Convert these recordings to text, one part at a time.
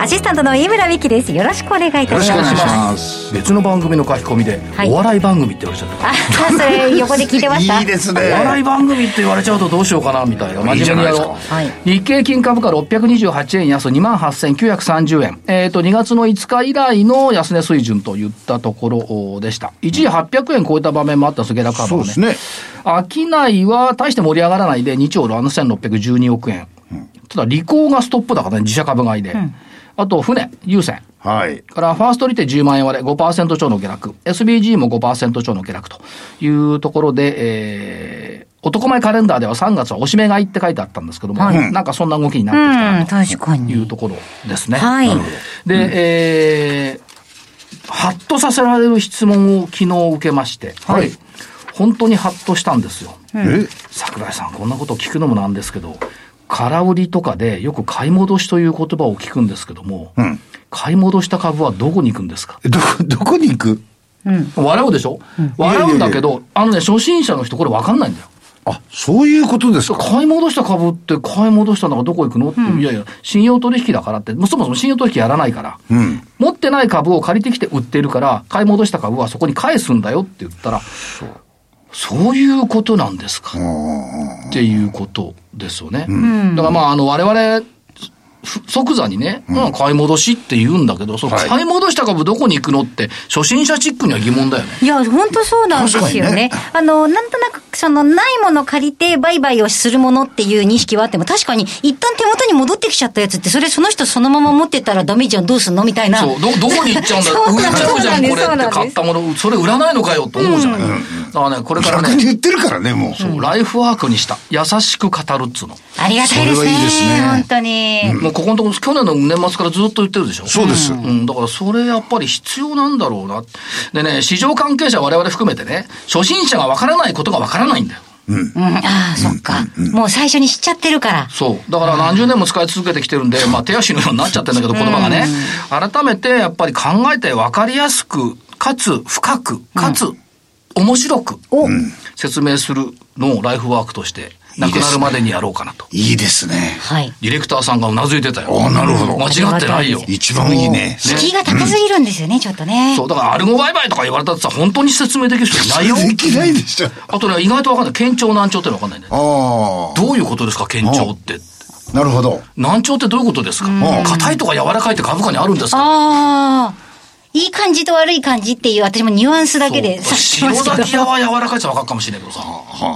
アシスタントの井村美希です。よろしくお願いいたします。よろしくお願いします。別の番組の書き込みで、はい。お笑い番組って言われちゃったあそれ横で聞いてました。いいですね。お笑い番組って言われちゃうとどうしようかなみたいな。真面目に日経金株価628円安2万8930円。えっ、と、2月の5日以来の安値水準といったところでした。一時800円超えた場面もあったす、下落株はね。そうですね。商いは大して盛り上がらないで2兆7612億円。ただ、利口がストップ高ね、自社株買いで。あと、船、優先。はい。から、ファーストリテ10万円割れ5%超の下落。SBG も5%超の下落というところで、えー、男前カレンダーでは3月はおしめ買いって書いてあったんですけども、はい。なんかそんな動きになってきたうんなと確かに。いうところですね。はい。なるほど。で、えー、ハッとさせられる質問を昨日受けまして、はい。本当にハッとしたんですよ。え？桜井さん、こんなことを聞くのもなんですけど、空売りとかでよく買い戻しという言葉を聞くんですけども、うん。買い戻した株はどこに行くんですか？どこ どこに行く？笑うでしょ、笑うんだけど、あのね、初心者の人これ分かんないんだよ。あそういうことですか？買い戻した株って買い戻したのがどこ行くのって、いやいや、信用取引だからって、もうそもそも信用取引やらないから、うん。持ってない株を借りてきて売ってるから、買い戻した株はそこに返すんだよって言ったら、そういうことなんですか？っていうことですよね。だからまあ、あの、我々、ふ即座にね、うん、買い戻しって言うんだけど、そのはい。買い戻した株どこに行くのって、初心者チックには疑問だよね。いや、本当そうなんですよ確かにね。あの、なんとなく、その、ないもの借りて売買をするものっていう認識はあっても、確かに、一旦手元に戻ってきちゃったやつって、それその人そのまま持ってたらダメじゃん、どうすんのみたいな。そう、ど、どこに行っちゃうんだよ。そう売れちゃうじゃん、これって買ったもの、それ売らないのかよと思うじゃない。だからね、これからね、逆に言ってるからねもうそうライフワークにした。優しく語るっつうの。ありがたいですね。それはいいですね本当に。もうここのところ、去年の年末からずっと言ってるでしょ？そうですうん、だからそれやっぱり必要なんだろうな。でね、市場関係者我々含めてね、初心者がわからないことがわからないんだよ。うん、ああ、そっか。もう最初に知っちゃってるから。そう。だから何十年も使い続けてきてるんで、まあ手足のようになっちゃってるんだけど、言葉がね。改めてやっぱり考えて分かりやすく、かつ深く、かつ面白く、説明するのをライフワークとして、亡くなるまでにやろうかなと。いいですねはい。ディレクターさんがうなずいてたよ。あなるほど間違ってないよ。一番いいね敷居が高すぎるんですよね、ちょっとね。そう、だからアルゴ売買とか言われたってさ、本当に説明できる人いないよ。できないでしょあとね、意外とわかんない。堅調難聴ってのわかんないんだよね。あどういうことですか、堅調って。あなるほど難聴ってどういうことですか？硬いとか柔らかいって株価にあるんですか？ああ。いい感じと悪い感じっていう、私もニュアンスだけで察してますけど。塩崎屋は柔らかいってわかるかもしれないけどさ、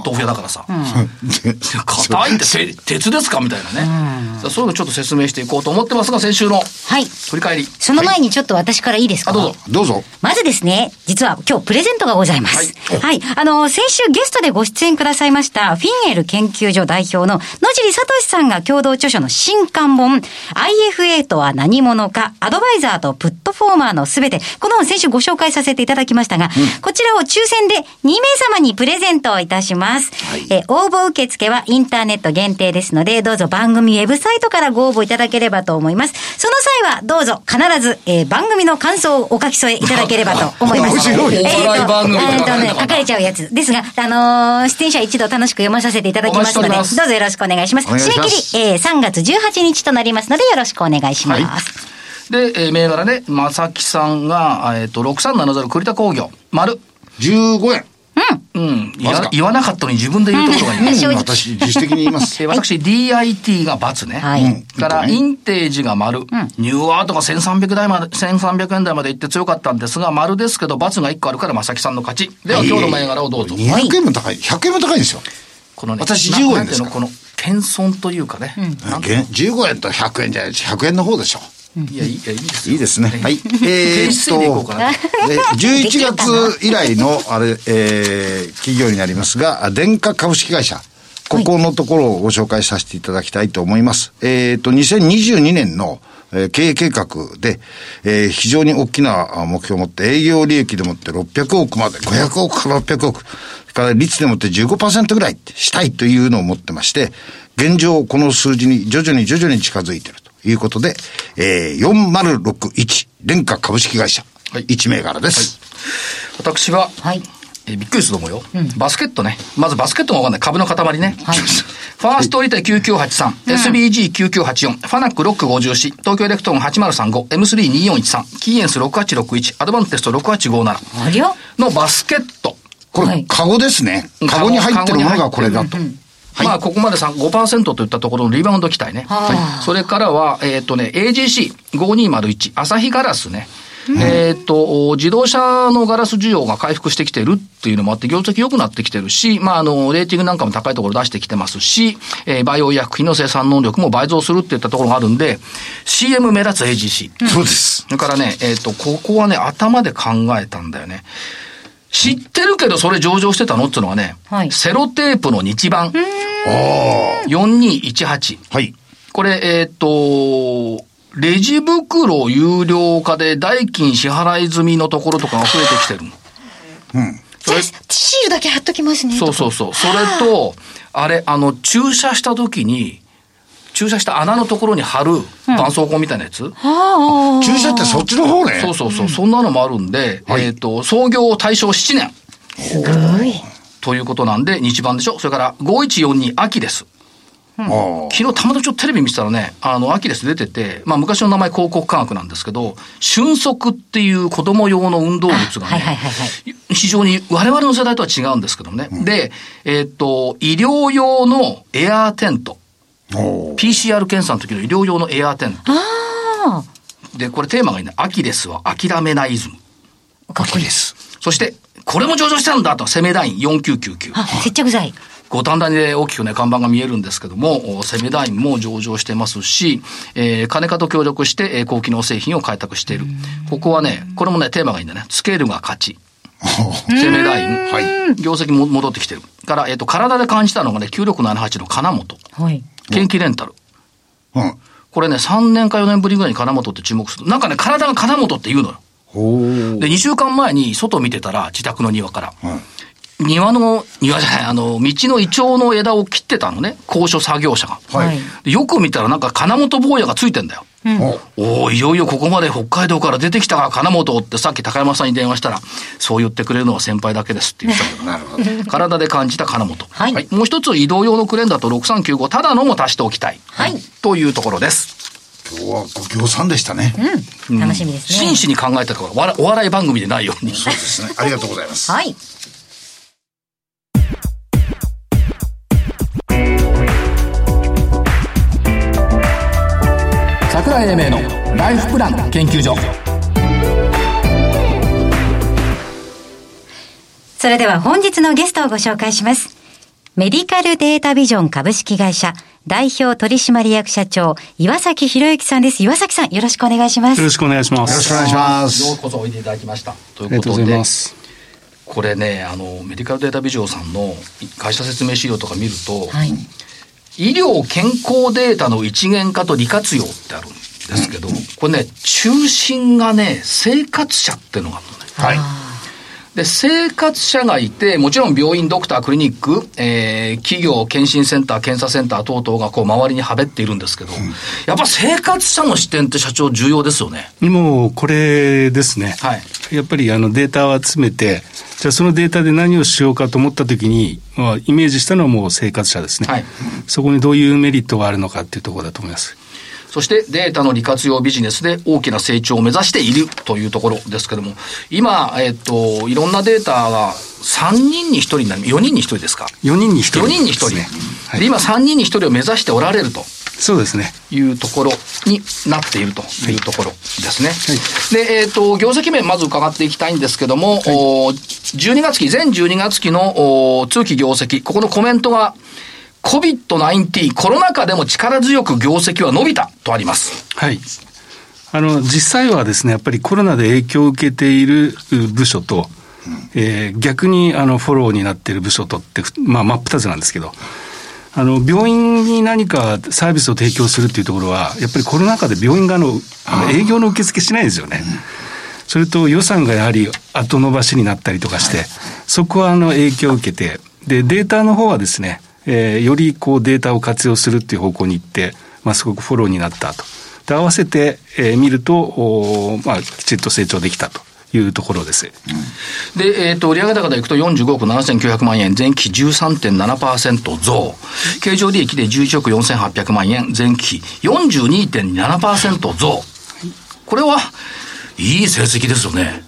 豆腐屋だからさ。硬いってて鉄ですかみたいなね。さあそういうのちょっと説明していこうと思ってますが、先週のはい。振り返り。その前にちょっと私からいいですか、あ、どうぞ。どうぞまずですね、実は今日プレゼントがございます。はい。あの、先週ゲストでご出演くださいました、フィンエル研究所代表の野尻聡さんが共同著書の新刊本、IFA とは何者か、アドバイザーとプットフォーマーのすべて、この本先週ご紹介させていただきましたが、こちらを抽選で2名様にプレゼントをいたします。えー応募受付はインターネット限定ですので、どうぞ番組ウェブサイトからご応募いただければと思います。その際はどうぞ必ず、えー番組の感想をお書き添えいただければと思います。面白いえーとお笑い番組えーとね、書かれちゃうやつ。ですが、あのー出演者一度楽しく読まさせていただきますので、どうぞよろしくお願いします。お願いし締めます切り、えー3月18日となりますので、よろしくお願いします。で、えー銘柄ね、正木さんが、えっ、と、6370栗田工業、丸。15円。うん。言わずか。わ言わなかったのに自分で言うところがいい。正直私自主的に言います。えー私、DIT が×ね。はい。うん。から、インテージが丸。ニューアートが1300台まで、1300円台まで行って強かったんですが、丸ですけど、×が1個あるから、正木さんの勝ち。では、今日の銘柄をどうぞ。200円も高い。100円も高い。んですよ。このね、私な15円ですこの、謙遜というかね。うの15円と100円じゃない100円の方でしょいや、いいですよ。いいですね。はい。ええーっと、な。え11月以来の、あれ、えー企業になりますが、電化株式会社。ここのところをご紹介させていただきたいと思います。えーっと、2022年の、えー、経営計画で、えー、非常に大きな目標を持って、営業利益でもって600億まで、500億から600億、から率でもって15%ぐらいしたいというのを持ってまして、現状この数字に徐々に徐々に近づいているということで、えー、4061、デンカ株式会社、はい、1銘柄です。はい、私は、はい、えー、びっくりすると思うよ、うん、バスケットね。まずバスケットがわかんない。株の塊ね。はい、ファーストリテイ9983、SBG9984、ファナック654、東京エレクトロン8035、M32413、キーエンス6861、アドバンテスト6857のバスケット。これ、カゴですね。カゴに入ってるものがこれだと。はい、まあ、ここまで5%といったところのリバウンド期待ね。はい、それからは、えっ、ー、とね、AGC5201、朝日ガラスね。うん、えっ、と、自動車のガラス需要が回復してきてるっていうのもあって、業績良くなってきてるし、まあ、あの、レーティングなんかも高いところ出してきてますし、えー、バイオ医薬品の生産能力も倍増するっていったところがあるんで、CM 目立つ AGC。そうです。それからね、えっ、ー、と、ここはね、頭で考えたんだよね。知ってるけどそれ上場してたのっていうのはね、はい、セロテープの日版。4218。はい。これ、えっ、ー、と、レジ袋有料化で代金支払い済みのところとかが増えてきてるの。うん。それシールだけ貼っときますね。そうそうそう。それと、あれ、あの、注射した時に、注射した穴のところに貼る絆創膏みたいなやつ、うん、注射ってそっちの方ね？そうそうそう。そんなのもあるんで、はい、えっ、ー、と、創業大正7年。すごい。ということなんで、日版でしょ？それから5142秋です。うん、昨日たまたまちょっとテレビ見てたらね、あの、アキレス出てて、まあ昔の名前広告科学なんですけど、瞬足っていう子供用の運動靴がね、非常に我々の世代とは違うんですけどね。うん、で、えー、っと、医療用のエアーテント。PCR 検査の時の医療用のエアーテント。で、これテーマがいいね。アキレスは諦めないイズム。かっこいいです。そして、これも上場したんだと、セメダイン4999。あ、接着剤。五反田で大きくね、看板が見えるんですけども、セメダインも上場してますし、えー、金化と協力して、えー、高機能製品を開拓している。ここはね、これもね、テーマがいいんだね。スケールが勝ち。セメダイン。はい。業績も戻ってきてる。から、えっ、ー、と、体で感じたのがね、9678の金本。はい。元気レンタル。うん。これね、3年か4年ぶりぐらいに金本って注目する。なんかね、体が金本って言うのよ。で、2週間前に外見てたら、自宅の庭から。うん庭の、庭じゃない、あの、道のイチョウの枝を切ってたのね、高所作業者が。はい。よく見たらなんか金本坊やがついてんだよ。うん、おおいよいよここまで北海道から出てきたか、金本ってさっき高山さんに電話したら、そう言ってくれるのは先輩だけですって言ったけど、なるほど。体で感じた金本。はい、はい。もう一つ移動用のクレーンだと6395、ただのも足しておきたい。はい。というところです。今日はご協賛でしたね。うん。楽しみですね。真摯に考えたからお笑い番組でないように。そうですね。ありがとうございます。はい。桜井英明のライフプラン研究所。それでは本日のゲストをご紹介します。メディカルデータビジョン株式会社代表取締役社長岩崎博之さんです。岩崎さんよろしくお願いします。よろしくお願いします。よろしくお願いします。ようこそおいでいただきました。ということでこれねあのメディカルデータビジョンさんの会社説明資料とか見ると、はい。医療健康データの一元化と利活用ってあるんですけど、これね、中心がね、生活者っていうのがあるのね。はい。で、生活者がいて、もちろん病院、ドクター、クリニック、えー、企業、検診センター、検査センター等々がこう周りにはべっているんですけど、うん、やっぱ生活者の視点って社長重要ですよね。もうこれですね。はい。やっぱりあのデータを集めて、じゃあそのデータで何をしようかと思ったときに、まあ、イメージしたのはもう生活者ですね、はい、そこにどういうメリットがあるのかっていうところだと思います。そしてデータの利活用ビジネスで大きな成長を目指しているというところですけれども、今、えっ、と、いろんなデータが3人に1人になる、4人に1人ですか ?4 人に1人、4人に1人。ねはい、で今3人に1人を目指しておられると。そうですね。いうところになっているというところですね。はい、で、えっ、ー、と、業績面まず伺っていきたいんですけども、はい、12月期、全12月期の通期業績、ここのコメントが、COVID-19 コロナ禍でも力強く業績は伸びたとあります。はい。あの、実際はですね、やっぱりコロナで影響を受けている部署と、えー、逆にあのフォローになっている部署とって、まあ、真っ二つなんですけど、あの、病院に何かサービスを提供するっていうところは、やっぱりコロナ禍で病院があの、あの営業の受付しないですよね。それと予算がやはり後延ばしになったりとかして、そこはあの影響を受けて、で、データの方はですね、えー、よりこうデータを活用するっていう方向に行って、まあ、すごくフォローになったと。で、合わせて、えー、見ると、おまあ、きちっと成長できたと。いうところです。うん、で、えっ、ー、と、売上高でいくと45億7900万円、前期13.7%増。経常利益で11億4800万円、前期42.7%増。これは、いい成績ですよね。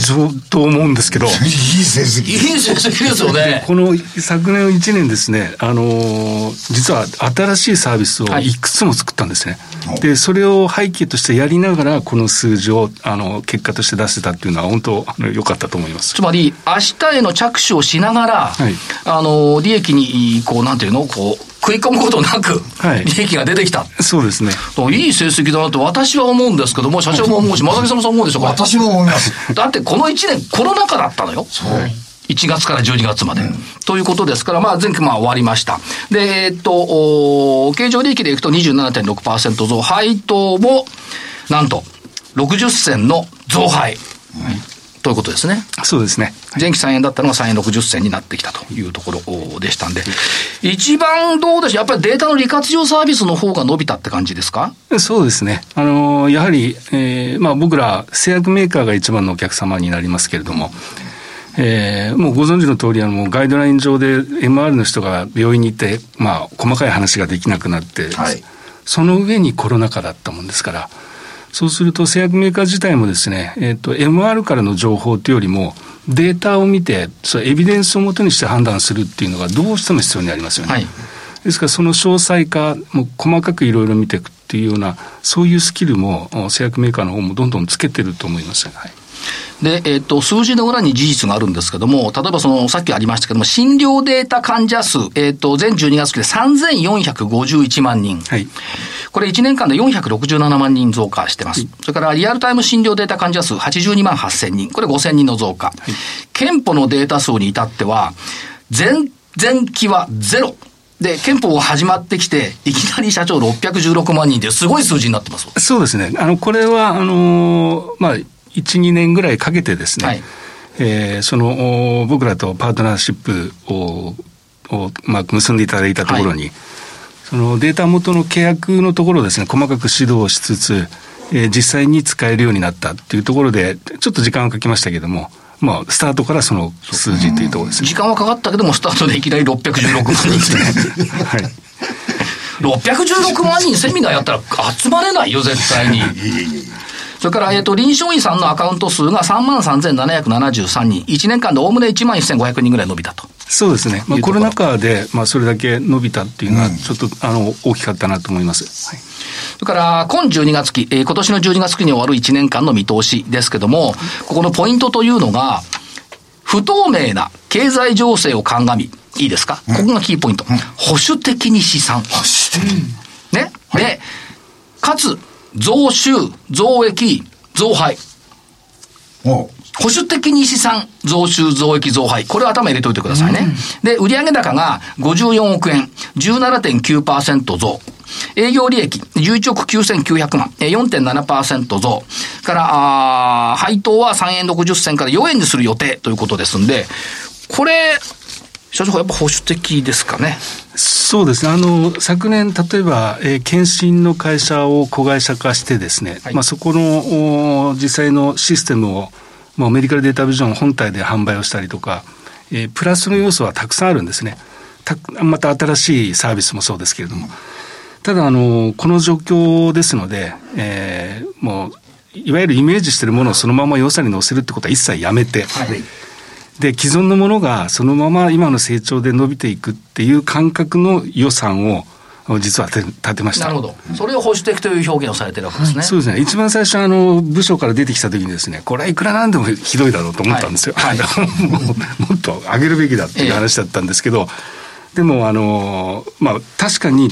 そうと思うんですけど。いい成績。いい成績ですよね。この昨年1年ですね、あの、実は新しいサービスをいくつも作ったんですね。はい、で、それを背景としてやりながら、この数字を、あの、結果として出せたっていうのは、本当、良かったと思います。つまり、明日への着手をしながら、はい、あの、利益に、こう、なんていうの、こう、食い込むことなく、利益が出てきた、はい、そうですね。いい成績だなと私は思うんですけども、社長も思うし、正木さんもそう思うでしょうか。私も思います。だってこの1年コロナ禍だったのよ。そう。1月から12月まで。うん、ということですから、まあ、前期まあ終わりました。で、えっと、お経常利益でいくと27.6%増、配当も、なんと、60銭の増配。うんということですね。そうですね。前期3円だったのが3円60銭になってきたというところでしたんで、一番どうでしょう、やっぱりデータの利活用サービスの方が伸びたって感じですか？そうですね。あの、やはり、えー、まあ僕ら製薬メーカーが一番のお客様になりますけれども、えー、もうご存知の通り、あの、ガイドライン上で MR の人が病院に行って、まあ、細かい話ができなくなって、はい、その上にコロナ禍だったもんですから、そうすると製薬メーカー自体もですね、えっ、ー、と、MR からの情報というよりも、データを見て、そエビデンスをもとにして判断するっていうのがどうしても必要になりますよね。はい、ですからその詳細化、もう細かくいろいろ見ていくっていうような、そういうスキルも製薬メーカーの方もどんどんつけてると思います。はいで、えっ、ー、と、数字の裏に事実があるんですけども、例えばその、さっきありましたけども、診療データ患者数、えっ、ー、と、全12月期で3451万人。はい。これ1年間で467万人増加してます。はい、それからリアルタイム診療データ患者数82万8000人。これ5000人の増加。はい、憲法のデータ数に至っては、前、前期はゼロ。で、憲法が始まってきて、いきなり社長616万人ってすごい数字になってます。そうですね。あの、これは、あのー、まあ、1、2年ぐらいかけてですね、はい、えー、その僕らとパートナーシップをを、まあ、結んでいただいたところに、はい、そのデータ元の契約のところをですね、細かく指導しつつ、えー、実際に使えるようになったっていうところで、ちょっと時間をかけましたけども、まあ、スタートからその数字というところですね。時間はかかったけども、スタートでいきなり616万人ですね。はい。616万人セミナーやったら集まれないよ、絶対に。それから、えっ、ー、と、臨床医さんのアカウント数が3万3773人。1年間でおおむね1万1500人ぐらい伸びたと。そうですね。まあ、コロナ禍で、まあ、それだけ伸びたっていうのは、ちょっと、うん、あの、大きかったなと思います。はい。それから、今12月期、えー、今年の12月期に終わる1年間の見通しですけども、ここのポイントというのが、不透明な経済情勢を鑑み、いいですか、うん、ここがキーポイント。うん、保守的に試算。保守的、ね？はい、で、かつ、増収、増益、増配。保守的に資産、増収、増益、増配。これを頭入れておいてくださいね。うん、で、売上高が54億円、17.9%増。営業利益、11億9900万、4.7%増。から、あ配当は3円60銭から4円にする予定ということですんで、これ、社長、やっぱ保守的ですかね。そうですね。あの、昨年、例えば、えー、検診の会社を子会社化してですね、はい、まあ、そこの実際のシステムを、まあ、メディカルデータビジョン本体で販売をしたりとか、えー、プラスの要素はたくさんあるんですね。たまた新しいサービスもそうですけれども。ただ、あの、この状況ですので、えー、もう、いわゆるイメージしているものをそのまま予算に載せるってことは一切やめて、はいで、既存のものがそのまま今の成長で伸びていくっていう感覚の予算を実は立てました。なるほど。それを保守的という表現をされてるわけですね。そうですね。一番最初、あの、部署から出てきた時にですね、これはいくらなんでもひどいだろうと思ったんですよ。はい、はい、ももっと上げるべきだっていう話だったんですけど、ええ、でも、あの、まあ、確かに、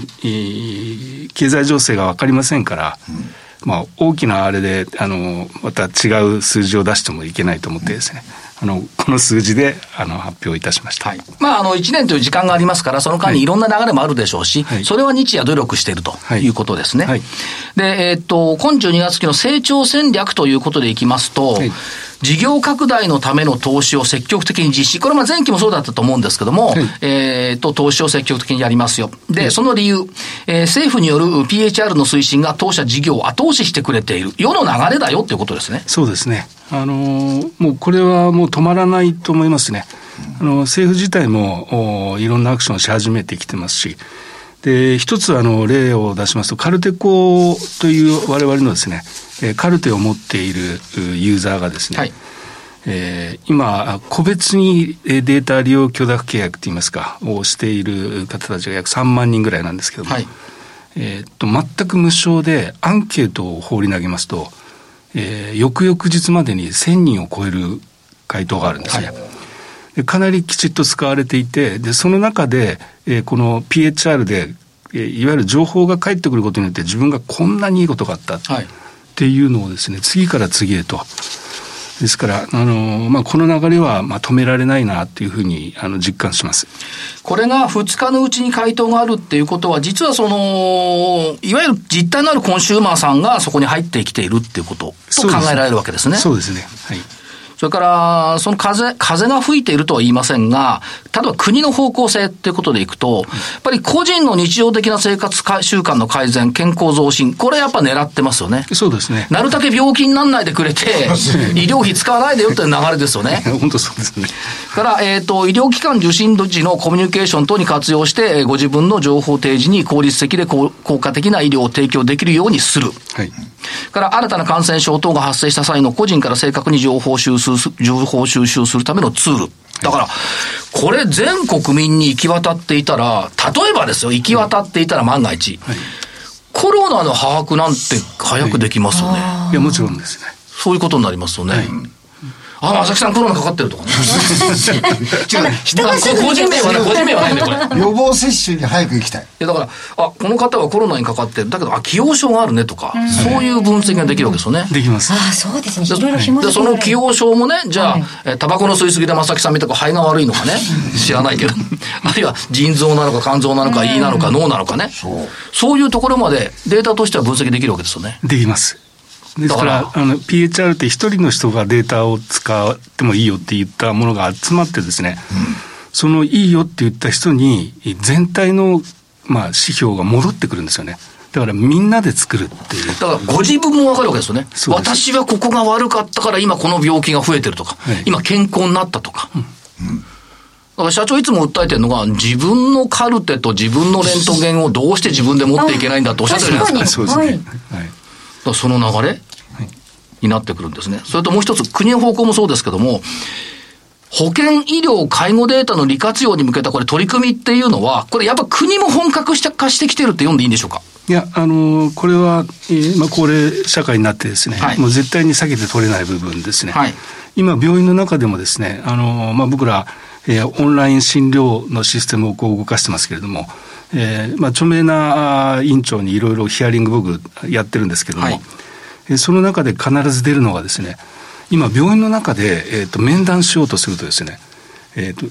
経済情勢がわかりませんから、うんまあ、大きなあれで、あの、また違う数字を出してもいけないと思ってですね、あの、この数字で、あの、発表いたしました。はい。まあ、あの、1年という時間がありますから、その間にいろんな流れもあるでしょうし、はい、それは日夜努力しているということですね。はい、で、えー、っと、今12月期の成長戦略ということでいきますと、はい事業拡大のための投資を積極的に実施。これは前期もそうだったと思うんですけども、はい、えっ、と、投資を積極的にやりますよ。で、その理由、えー、政府による PHR の推進が当社事業を後押ししてくれている。世の流れだよっていうことですね。そうですね。あのー、もうこれはもう止まらないと思いますね。あの、政府自体もおいろんなアクションをし始めてきてますし、で、一つあの例を出しますと、カルテコという我々のですね、カルテを持っているユーザーがですね、はい、えー、今、個別にデータ利用許諾契約といいますか、をしている方たちが約3万人ぐらいなんですけども、はい、えっと、全く無償でアンケートを放り投げますと、えー、翌々日までに1000人を超える回答があるんですね。はいでかなりきちっと使われていて、で、その中で、えー、この PHR で、えー、いわゆる情報が返ってくることによって自分がこんなにいいことがあった。はいっていうのをですね、次から次へと。ですから、あの、まあ、この流れは、まあ、止められないなっていうふうに、あの、実感します。これが2日のうちに回答があるっていうことは、実はその、いわゆる実態のあるコンシューマーさんがそこに入ってきているっていうことと考えられるわけですね。そうですね。はい。それから、その風、風が吹いているとは言いませんが、例えば国の方向性っていうことでいくと、やっぱり個人の日常的な生活習慣の改善、健康増進、これやっぱ狙ってますよね。そうですね。なるだけ病気にならないでくれて、医療費使わないでよっていう流れですよね。本当そうですね。から、えっ、ー、と、医療機関受診時のコミュニケーション等に活用して、ご自分の情報提示に効率的で効果的な医療を提供できるようにする。はい。から新たな感染症等が発生した際の個人から正確に情報収集情報収集するためのツール。だから、これ全国民に行き渡っていたら、例えばですよ、行き渡っていたら万が一、はい、コロナの把握なんて早くできますよね。いや、もちろんですね。そういうことになりますよね。はいあ、まさきさんコロナかかってるとかね。違う。人が個人名はね、個人名はないんだよ、これ。予防接種に早く行きたい。いや、だから、あ、この方はコロナにかかってる。だけど、あ、既往症があるねとか、そういう分析ができるわけですよね。できます。あ、そうですね。いろいろ紐で、その既往症もね、じゃあ、タバコの吸いすぎでまさきさんみたく肺が悪いのかね、知らないけど、あるいは腎臓なのか肝臓なのか胃なのか脳なのかね。そういうところまでデータとしては分析できるわけですよね。できます。ですから、あの、PHR って一人の人がデータを使ってもいいよって言ったものが集まってですね、うん、そのいいよって言った人に、全体の、まあ、指標が戻ってくるんですよね。だからみんなで作るっていう。だからご自分もわかるわけですよね。私はここが悪かったから今この病気が増えてるとか、はい、今健康になったとか。うん、うんだから社長いつも訴えてるのが、自分のカルテと自分のレントゲンをどうして自分で持っていけないんだとおっしゃってるじゃないですか。そうですね。はい。その流れになってくるんですね。それともう一つ、国の方向もそうですけども、保険医療介護データの利活用に向けたこれ取り組みっていうのは、これやっぱ国も本格化してきてるって読んでいいんでしょうか？いや、あのー、これは、えー、まあ、高齢社会になってですね、はい、もう絶対に避けて取れない部分ですね。はい、今、病院の中でもですね、あのー、まあ、僕ら、えー、オンライン診療のシステムをこう動かしてますけれども、えーまあ、著名な院長にいろいろヒアリング僕やってるんですけれども、はいその中で必ず出るのがですね、今病院の中で、えーと、面談しようとするとですね、えーと、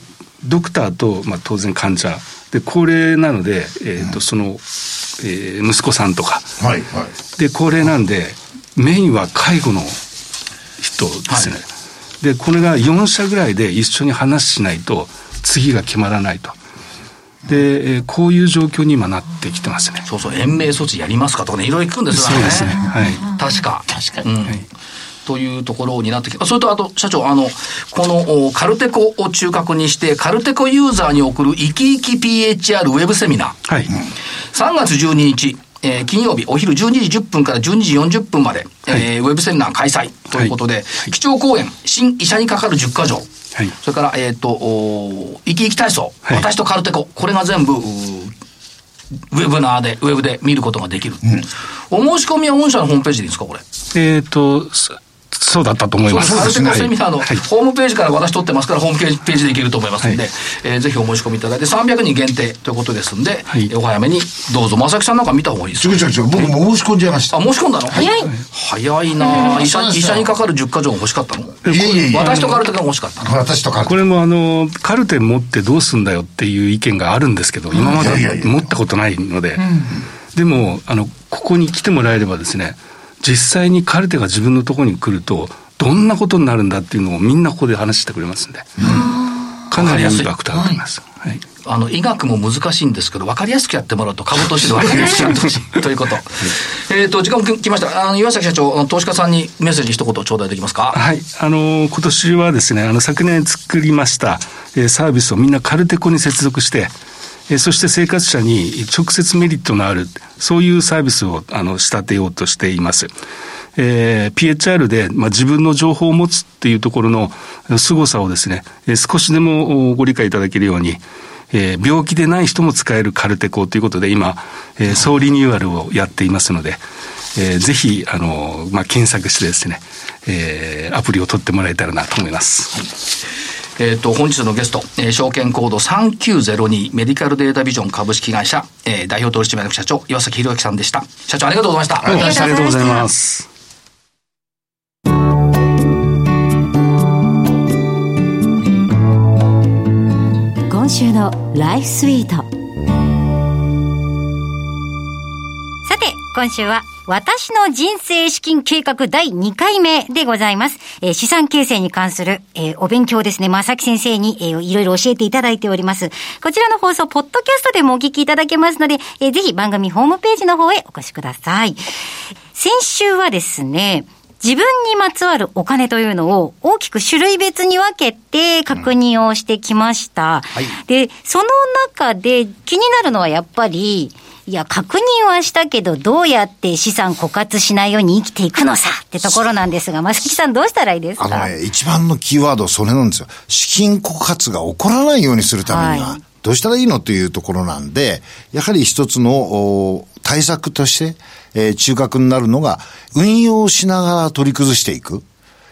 ドクターと、まあ、当然患者で高齢なので、えーと、うん、その、えー、息子さんとか、はいはい、で高齢なんでメインは介護の人ですね、はい、でこれが4社ぐらいで一緒に話しないと次が決まらないと。で、えー、こういう状況に今なってきてますね。そうそう、延命措置やりますかとかね、いろいろ聞くんですよね。そうですね。はい。確か。確かに。うん、はいというところになってきて、それとあと、社長、あの、このカルテコを中核にして、カルテコユーザーに送る生き生き PHR ウェブセミナー。はい。3月12日、えー、金曜日お昼12時10分から12時40分まで、はい、えー、ウェブセミナー開催ということで、はい、基調講演、新医者にかかる10箇条。はい、それから、えっ、ー、と、生き生き体操、はい、私とカルテコ、これが全部、ウェブナーで、ウェブで見ることができる。うん、お申し込みは御社のホームページでいいですか、これ？えっ、ー、と、そうだったと思います。カルテコセミナーのホームページから私取ってますから、ホームページでいけると思いますんで、はい、えー、ぜひお申し込みいただいて、300人限定ということですんで、はい、お早めにどうぞ。正木さんなんか見た方がいいですか？違う違う違う。僕も申し込んじゃいました。あ、申し込んだの？早い。早いな。医者医者にかかる10か条欲しかったの？いやいやいや。私とカルテが欲しかったの。私とカルテ。これもあの、カルテ持ってどうすんだよっていう意見があるんですけど、今まで持ったことないので。でも、あの、ここに来てもらえればですね、実際にカルテが自分のところに来ると、どんなことになるんだっていうのをみんなここで話してくれますんで、かなりインパクトあると思います。はい、あの医学も難しいんですけど、分かりやすくやってもらうと、株として分かりやすくやってほしい ということ。えっと、時間も来ました。あの岩崎社長、投資家さんにメッセージ一言頂戴できますか？はい。あの、今年はですね、あの、昨年作りました、えー、サービスをみんなカルテコに接続して、えそして生活者に直接メリットのある、そういうサービスをあの仕立てようとしています。えー、PHR で、まあ、自分の情報を持つっていうところの凄さをですね、少しでもご理解いただけるように、えー、病気でない人も使えるカルテコということで、今、えー、総リニューアルをやっていますので、えー、ぜひ、あの、まあ、検索してですね、えー、アプリを取ってもらえたらなと思います。えっ、ー、と、本日のゲスト、えー、証券コード3902メディカルデータビジョン株式会社、えー、代表取締役社長、岩崎宏之さんでした。社長ありがとうございました。ありがとうございます。今週のライフスイート。さて、今週は私の人生資金計画第2回目でございます。えー、資産形成に関する、えー、お勉強ですね。正木先生に、えー、いろいろ教えていただいております。こちらの放送、ポッドキャストでもお聞きいただけますので、えー、ぜひ番組ホームページの方へお越しください。先週はですね、自分にまつわるお金というのを大きく種類別に分けて確認をしてきました。うんはい、で、その中で気になるのはやっぱり、いや、確認はしたけど、どうやって資産枯渇しないように生きていくのさってところなんですが、正木さんどうしたらいいですか？あのね、一番のキーワードそれなんですよ。資金枯渇が起こらないようにするためには、はい、どうしたらいいのというところなんで、やはり一つの対策として、えー、中核になるのが、運用しながら取り崩していく。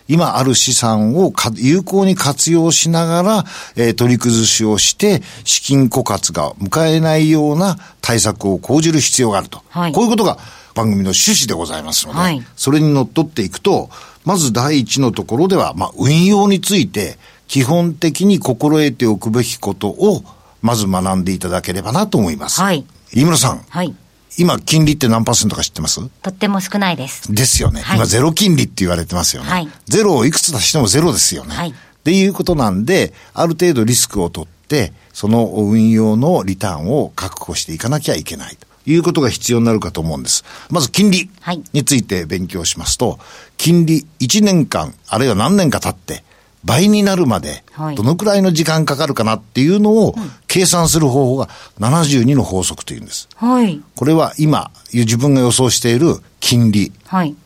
今ある資産を有効に活用しながら、えー、取り崩しをして、資金枯渇が迎えないような対策を講じる必要があると。はい、こういうことが番組の趣旨でございますので、はい、それにのっとっていくと、まず第一のところでは、まあ、運用について、基本的に心得ておくべきことを、まず学んでいただければなと思います。はい。飯村さん。はい。今、金利って何パーセントか知ってます？とっても少ないです。ですよね。はい、今、ゼロ金利って言われてますよね。はい、ゼロをいくつ足してもゼロですよね。はい。っていうことなんで、ある程度リスクを取って、その運用のリターンを確保していかなきゃいけないということが必要になるかと思うんです。まず金利について勉強しますと、金利1年間、あるいは何年か経って、倍になるまで、どのくらいの時間かかるかなっていうのを計算する方法が72の法則というんです。はい。これは今、自分が予想している金利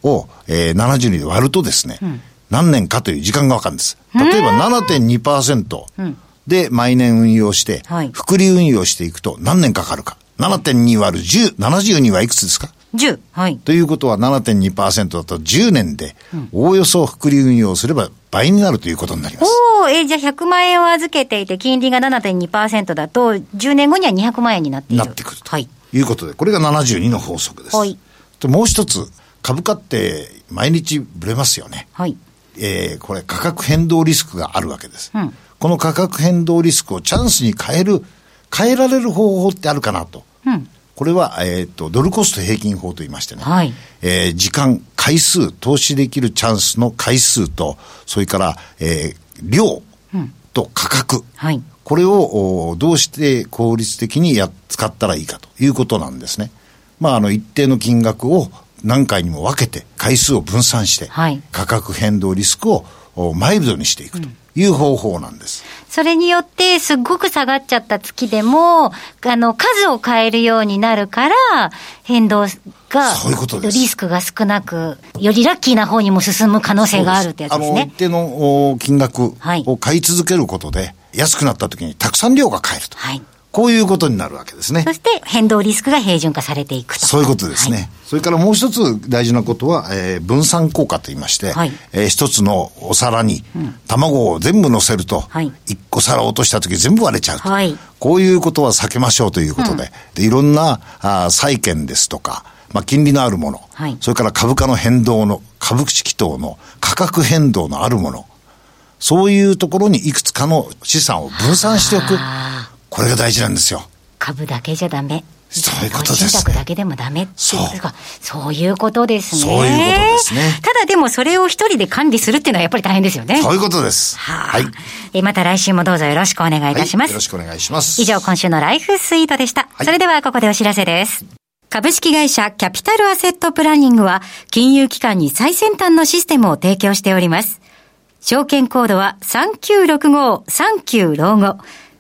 を、はい、えー、72で割るとですね、うん、何年かという時間がわかるんです。例えば7.2%で毎年運用して、複利運用していくと何年かかるか。7.2割る10、72はいくつですか？10。はい。ということは7.2%だと10年で、おおよそ複利運用すれば倍になるということになります。おお、えじゃあ100万円を預けていて、金利が7.2%だと、10年後には200万円になっている。なってくると。はい。いうことで、これが72の法則です。はい。もう一つ、株価って毎日ぶれますよね。はい。えー、これ価格変動リスクがあるわけです。うん。この価格変動リスクをチャンスに変える、変えられる方法ってあるかなと。うん。これは、えっ、ー、と、ドルコスト平均法と言いましてね。はい。えー、時間、回数、投資できるチャンスの回数と、それから、えー、量と価格。うん、はい。これをどうして効率的にや使ったらいいかということなんですね。まあ、あの、一定の金額を何回にも分けて、回数を分散して、はい、価格変動リスクをマイルドにしていくと。うんいう方法なんです。それによって、すっごく下がっちゃった月でも、あの、数を変えるようになるから、変動が、そういうこと。リスクが少なく、よりラッキーな方にも進む可能性があるってやつですね。あの、一定の金額を買い続けることで、安くなった時にたくさん量が買えると。はい。こういうことになるわけですね。そして変動リスクが平準化されていくと。そういうことですね。はい、それからもう一つ大事なことは、えー、分散効果と言いまして、はい、えー、一つのお皿に卵を全部乗せると、一、はい、個皿を落とした時全部割れちゃうと、はい、こういうことは避けましょうということで、うん、でいろんなあ債券ですとか、まあ、金利のあるもの、はい、それから株価の変動の、株式等の価格変動のあるもの、そういうところにいくつかの資産を分散しておく。これが大事なんですよ。株だけじゃダメ。そういうことです、ね。だけでもダメっていうか、そういうことですね。そういうことですね。ただでもそれを一人で管理するっていうのはやっぱり大変ですよね。そういうことです。はい。えまた来週もどうぞよろしくお願いいたします。はい、よろしくお願いします。以上今週のライフスイートでした。はい、それではここでお知らせです。株式会社キャピタルアセットプランニングは金融機関に最先端のシステムを提供しております。証券コードは3965-39老後。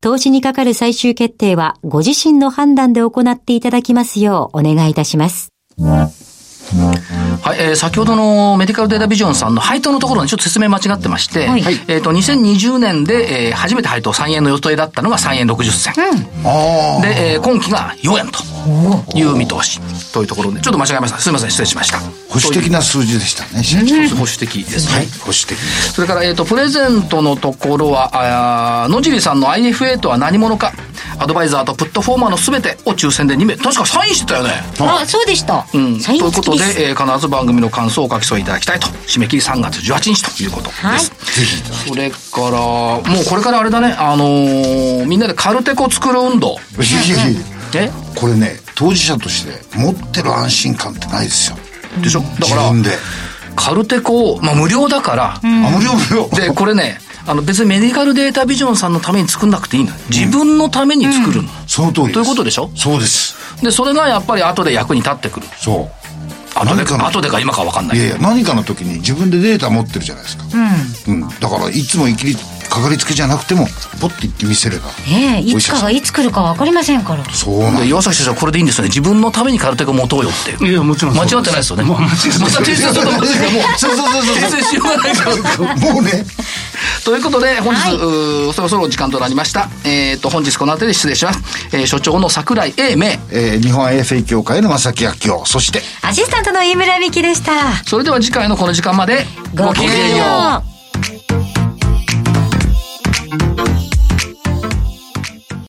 投資にかかる最終決定はご自身の判断で行っていただきますようお願いいたします。はい、えー、先ほどのメディカルデータビジョンさんの配当のところにちょっと説明間違ってまして、はい、えっ、ー、と、2020年で、えー、初めて配当3円の予定だったのが3円60銭。うん、で、えー、今期が4円という見通しというところで、ちょっと間違えました。すみません、失礼しました。保守的な数字でしたね、保守的ですね。はい、保守的。それから、えっ、ー、と、プレゼントのところは、あ野尻さんの IFA とは何者か、アドバイザーとプットフォーマーのすべてを抽選で2名、確かサインしてたよね。あ、そうでした。うん。ということで、えー、必ず番組の感想を書き添えいただきたいと。締め切り3月18日ということです。はい、ぜひ。それから、もうこれからあれだね、あのー、みんなでカルテコ作る運動。いやいやいや。え？これね、当事者として持ってる安心感ってないですよ。でしょ？だから、カルテコを、まあ無料だから。うん、あ、無料無料。で、これね、あの別にメディカルデータビジョンさんのために作んなくていいの自分のために作るの、うん、その通りということでしょ？そうです。でそれがやっぱり後で役に立ってくる。そう。後でか後でか今か分かんないいやいや何かの時に自分でデータ持ってるじゃないですか、うん、うん、だからいつも生きりかかりつけじゃなくてもポッていって見せればええいつかがいつ来るか分かりませんから。そうなんで岩崎先生はこれでいいんですよね。自分のためにカルテコ持とうよって。いやもちろん間違ってないですよね。間違ってないもうそう。そうそうそう訂正しよう。がないからもうね。ということで本日、はい、そろそろ時間となりました。えっ、ー、と本日この辺りで失礼します、えー、所長の桜井英明、えー、日本 AFA 協会の正木明夫。そしてアシスタントの飯村美樹でした。それでは次回のこの時間までごきげんよう